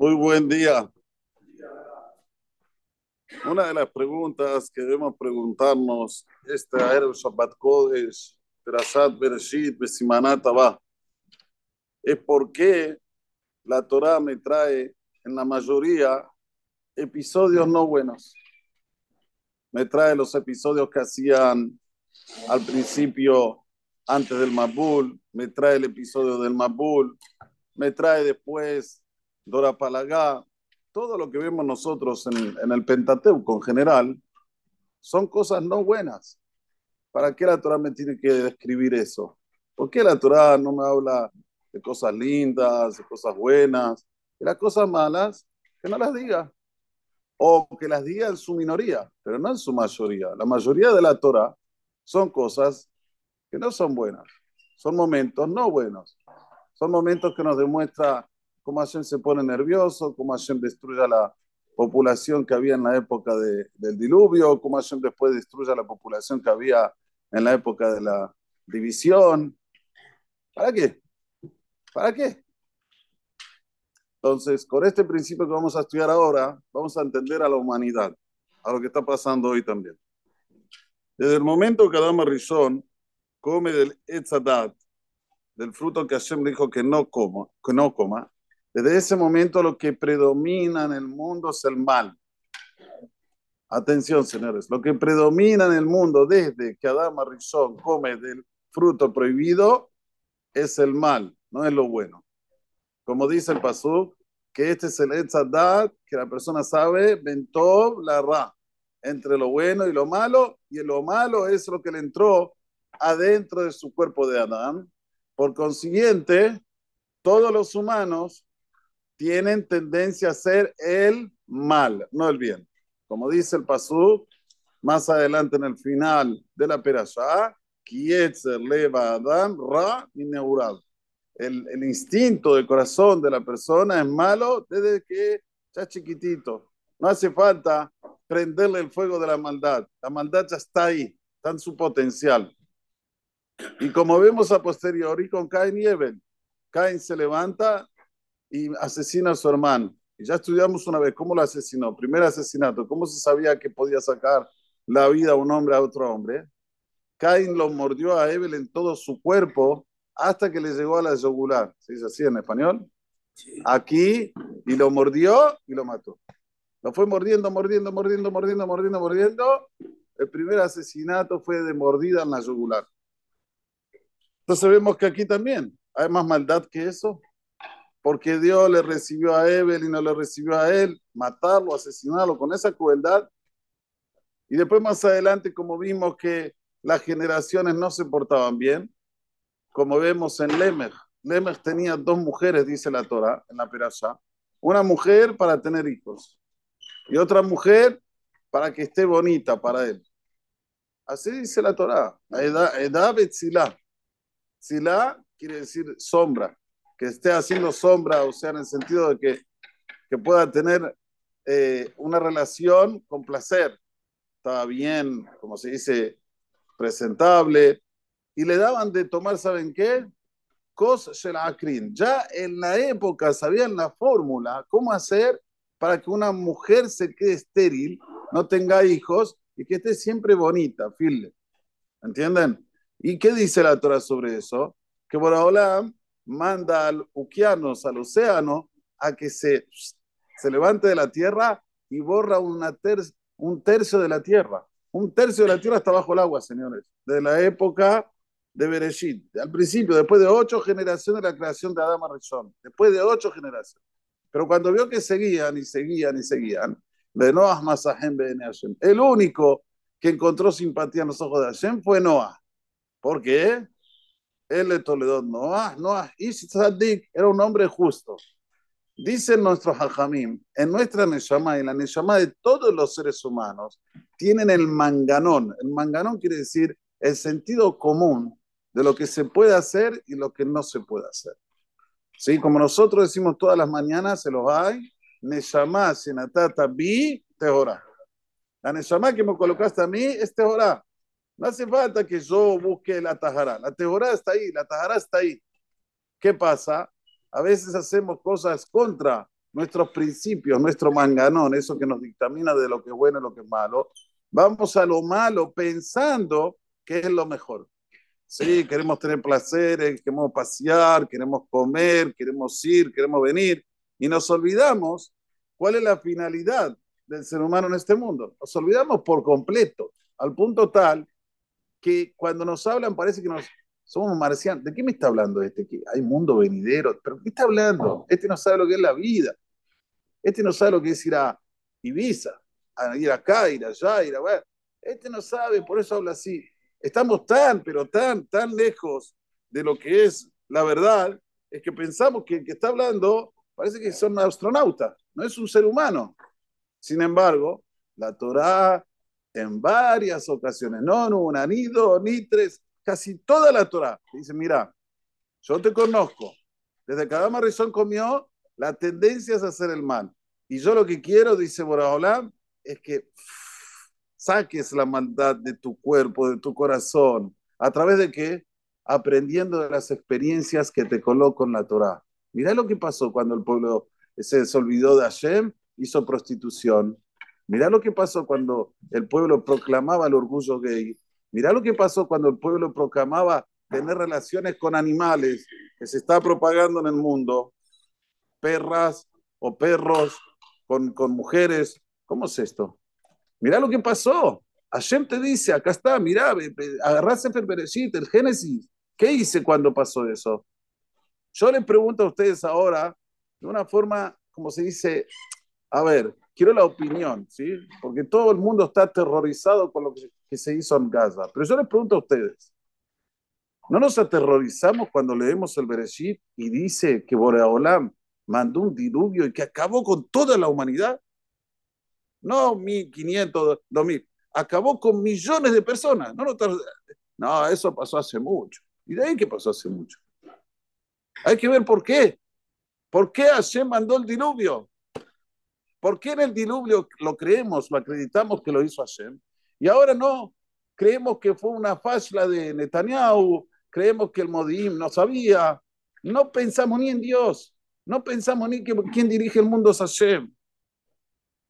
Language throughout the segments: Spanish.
Muy buen día. Una de las preguntas que debemos preguntarnos este el Shabbat Kodesh, Perashat Bereshit, Besimanat es por qué la Torah me trae en la mayoría episodios no buenos. Me trae los episodios que hacían al principio, antes del Mabul, me trae el episodio del Mabul, me trae después Dora Palagá, todo lo que vemos nosotros en, el Pentateuco en general, son cosas no buenas. ¿Para qué la Torah me tiene que describir eso? ¿Por qué la Torah no me habla de cosas lindas, de cosas buenas? Y las cosas malas, que no las diga. O que las diga en su minoría, pero no en su mayoría. La mayoría de la Torah son cosas que no son buenas. Son momentos no buenos. Son momentos que nos demuestra cómo Hashem se pone nervioso, cómo Hashem destruye a la población que había en la época de, del diluvio, cómo Hashem después destruye a la población que había en la época de la división. ¿Para qué? ¿Para qué? Entonces, con este principio que vamos a estudiar ahora, vamos a entender a la humanidad, a lo que está pasando hoy también. Desde el momento que Adam Rishon come del Etzadat, del fruto que Hashem dijo que no, coma, que no coma, desde ese momento lo que predomina en el mundo es el mal. Atención, señores, lo que predomina en el mundo desde que Adama Rishon come del fruto prohibido es el mal, no es lo bueno. Como dice el Pasú, que este es el Etzadat, que la persona sabe, Bentov, la Ra, entre lo bueno y lo malo, y lo malo es lo que le entró adentro de su cuerpo de Adán. Por consiguiente, todos los humanos tienen tendencia a ser el mal, no el bien. Como dice el Pasú, más adelante en el final de la Perashá, Kietzer leva Adán ra y. El, el instinto del corazón de la persona es malo desde que ya chiquitito. No hace falta prenderle el fuego de la maldad. La maldad ya está ahí, está en su potencial. Y como vemos a posteriori con Cain y Evel, Cain se levanta y asesina a su hermano. Y ya estudiamos una vez cómo lo asesinó. Primer asesinato, cómo se sabía que podía sacar la vida a un hombre a otro hombre. Cain lo mordió a Evel en todo su cuerpo hasta que le llegó a la yugular. ¿Se dice así en español? Aquí, y lo mordió y lo mató. Lo fue mordiendo, mordiendo, mordiendo, mordiendo, mordiendo, mordiendo. El primer asesinato fue de mordida en la yugular. Entonces vemos que aquí también hay más maldad que eso porque Dios le recibió a Evel y no le recibió a él, matarlo, asesinarlo con esa crueldad. Y después más adelante, como vimos que las generaciones no se portaban bien, como vemos en Lemech, Lemech tenía dos mujeres, dice la Torah, en la Perasha, una mujer para tener hijos y otra mujer para que esté bonita para él. Así dice la Torah, Edad Tzilá. Tzilá quiere decir sombra que esté haciendo sombra, o sea, en el sentido de que, que pueda tener eh, una relación con placer. Estaba bien, como se dice, presentable. Y le daban de tomar, ¿saben qué? Kos Shelakrin. Ya en la época sabían la fórmula, cómo hacer para que una mujer se quede estéril, no tenga hijos y que esté siempre bonita, file. ¿Entienden? ¿Y qué dice la Torah sobre eso? Que Boraholam manda al uquianos, al océano, a que se, se levante de la tierra y borra una un tercio de la tierra. Un tercio de la tierra está bajo el agua, señores, de la época de Bereshit. Al principio, después de ocho generaciones de la creación de Adama Rishon, después de ocho generaciones. Pero cuando vio que seguían y seguían y seguían, de Noah Masahem Hashem, el único que encontró simpatía en los ojos de Hashem fue Noah. ¿Por qué? Él de Toledo, Noah, Noah, Ishtadik era un hombre justo. Dicen nuestros hajamim, en nuestra Neshama y la Neshama de todos los seres humanos, tienen el manganón. El manganón quiere decir el sentido común de lo que se puede hacer y lo que no se puede hacer. ¿Sí? Como nosotros decimos todas las mañanas, se los hay, Neshama, Senatata, Bi, Tehorá. La Neshama que me colocaste a mí es Tehorá. No hace falta que yo busque la tajara. La teorá está ahí, la tajara está ahí. ¿Qué pasa? A veces hacemos cosas contra nuestros principios, nuestro manganón, eso que nos dictamina de lo que es bueno y lo que es malo, vamos a lo malo pensando que es lo mejor. Sí, queremos tener placeres, queremos pasear, queremos comer, queremos ir, queremos venir, y nos olvidamos cuál es la finalidad del ser humano en este mundo. Nos olvidamos por completo, al punto tal que cuando nos hablan parece que nos somos marcianos. ¿De qué me está hablando este? Que hay mundo venidero. ¿Pero qué está hablando? Este no sabe lo que es la vida. Este no sabe lo que es ir a Ibiza, a ir acá, ir allá, ir a ver. Este no sabe, por eso habla así. Estamos tan, pero tan, tan lejos de lo que es la verdad, es que pensamos que el que está hablando parece que son astronautas, no es un ser humano. Sin embargo, la Torá en varias ocasiones, no una, ni dos, ni tres, casi toda la Torá, dice, mira, yo te conozco, desde que Adama Rizón comió, la tendencia es hacer el mal. Y yo lo que quiero, dice Boraholam, es que saques la maldad de tu cuerpo, de tu corazón. ¿A través de qué? Aprendiendo de las experiencias que te coloco en la Torah. Mirá lo que pasó cuando el pueblo se olvidó de Hashem, hizo prostitución. Mirá lo que pasó cuando el pueblo proclamaba el orgullo gay. Mirá lo que pasó cuando el pueblo proclamaba tener relaciones con animales que se está propagando en el mundo. Perras o perros con, con mujeres. ¿Cómo es esto? Mirá lo que pasó. Hashem te dice, acá está, mirá, agarrás el Bereshit, el Génesis. ¿Qué hice cuando pasó eso? Yo les pregunto a ustedes ahora, de una forma, como se dice, a ver, quiero la opinión, ¿sí? Porque todo el mundo está aterrorizado con lo que se hizo en Gaza. Pero yo les pregunto a ustedes, ¿no nos aterrorizamos cuando leemos el Bereshit y dice que Boreolam mandó un diluvio y que acabó con toda la humanidad? no 1.500, 2.000, acabó con millones de personas. No, no, eso pasó hace mucho. ¿Y de ahí qué pasó hace mucho? Hay que ver por qué. ¿Por qué Hashem mandó el diluvio? ¿Por qué en el diluvio lo creemos, lo acreditamos que lo hizo Hashem? Y ahora no, creemos que fue una falla de Netanyahu, creemos que el Modim no sabía, no pensamos ni en Dios, no pensamos ni que quién dirige el mundo es Hashem.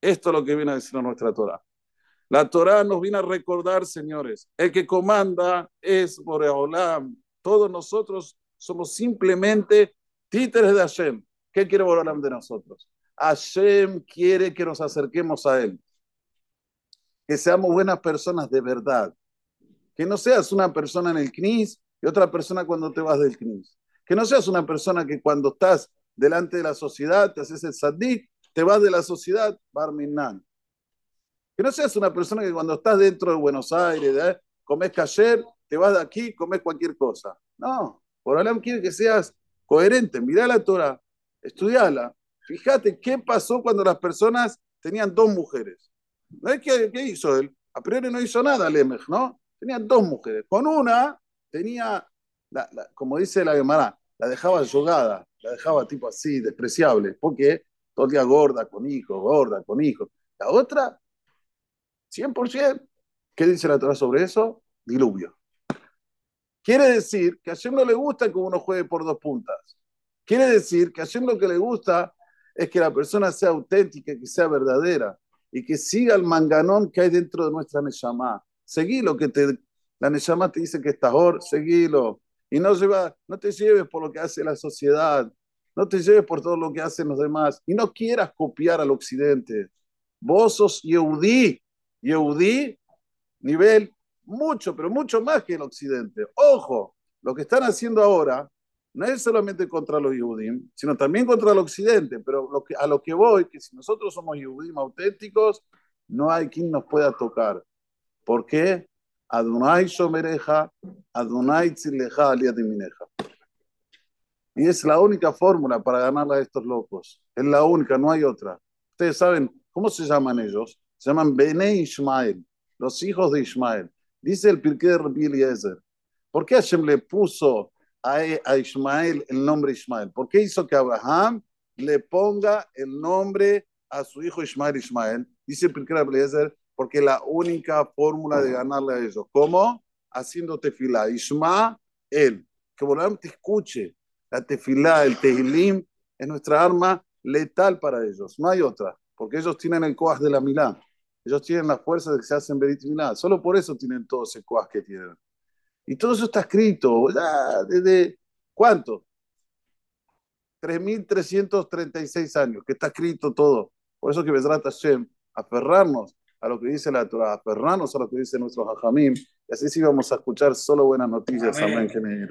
Esto es lo que viene a decir nuestra Torah. La Torah nos viene a recordar, señores, el que comanda es Boreolam. Todos nosotros somos simplemente títeres de Hashem. ¿Qué quiere Boreolam de nosotros? Hashem quiere que nos acerquemos a Él. Que seamos buenas personas de verdad. Que no seas una persona en el CNIS y otra persona cuando te vas del CNIS. Que no seas una persona que cuando estás delante de la sociedad te haces el sadik te vas de la sociedad, Barminan. Que no seas una persona que cuando estás dentro de Buenos Aires, ¿eh? comes cayer, te vas de aquí, comes cualquier cosa. No, por Alam quiere que seas coherente. Mirá la Torah, estudiala. Fíjate qué pasó cuando las personas tenían dos mujeres. ¿No es qué, hizo él? A priori no hizo nada Lemech, ¿no? Tenía dos mujeres. Con una tenía, como dice la Gemara, la dejaba jugada, la dejaba tipo así, despreciable. ¿Por qué? todo el día gorda con hijos, gorda con hijos. La otra, 100%. ¿Qué dice la Torah sobre eso? Diluvio. Quiere decir que a Hashem no le gusta que uno juegue por dos puntas. Quiere decir que a Hashem lo que le gusta es que la persona sea auténtica, que sea verdadera y que siga el manganón que hay dentro de nuestra Neshama. Seguí lo que te, la Neshama te dice que estás or, seguilo. Y no, lleva, no te lleves por lo que hace la sociedad, no te lleves por todo lo que hacen los demás y no quieras copiar al occidente. Vos sos Yehudí, nivel mucho, pero mucho más que el occidente. Ojo, lo que están haciendo ahora no es solamente contra los Yehudim, sino también contra el occidente, pero lo que, a lo que voy, que si nosotros somos Yehudim auténticos, no hay quien nos pueda tocar. ¿Por qué? Adonai Shomereja, Adonai Tzileja Aliadimineja. Y es la única fórmula para ganarle a estos locos. Es la única, no hay otra. Ustedes saben, ¿cómo se llaman ellos? Se llaman Bene Ismael, los hijos de Ismael. Dice el Pirkei de Rabbi Eliezer. ¿Por qué Hashem le puso a, Ismael el nombre Ismael? ¿Por qué hizo que Abraham le ponga el nombre a su hijo Ismael Ismael? Dice Eliezer, porque la única fórmula de ganarle a ellos. ¿Cómo? Haciendo tefila. Ismael, que Abraham te escuche la tefilá, el tehilim, es nuestra arma letal para ellos. No hay otra, porque ellos tienen el coas de la Milá. Ellos tienen la fuerza de que se hacen Berit Milá. Solo por eso tienen todo ese coas que tienen. Y todo eso está escrito, ya desde ¿cuánto? 3.336 años, que está escrito todo. Por eso que Besrat Hashem, aferrarnos a lo que dice la Torah, aferrarnos a lo que dice nuestro Hajamim, y así sí vamos a escuchar solo buenas noticias. Amén. Amén.